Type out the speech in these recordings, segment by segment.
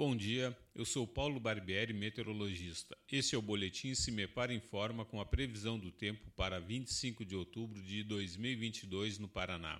Bom dia, eu sou Paulo Barbieri, meteorologista. Este é o boletim Se Me Para Informa com a previsão do tempo para 25 de outubro de 2022 no Paraná.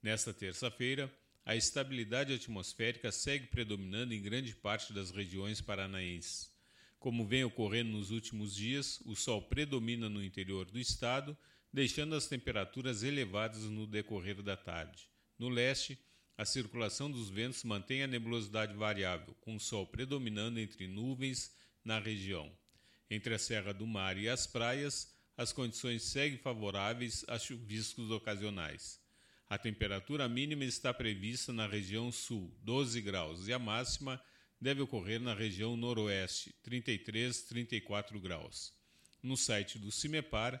Nesta terça-feira, a estabilidade atmosférica segue predominando em grande parte das regiões paranaenses. Como vem ocorrendo nos últimos dias, o sol predomina no interior do estado, deixando as temperaturas elevadas no decorrer da tarde. No leste, a circulação dos ventos mantém a nebulosidade variável, com o sol predominando entre nuvens na região. Entre a Serra do Mar e as praias, as condições seguem favoráveis a chuviscos ocasionais. A temperatura mínima está prevista na região sul, 12 graus, e a máxima deve ocorrer na região noroeste, 33, 34 graus. No site do CIMEPAR,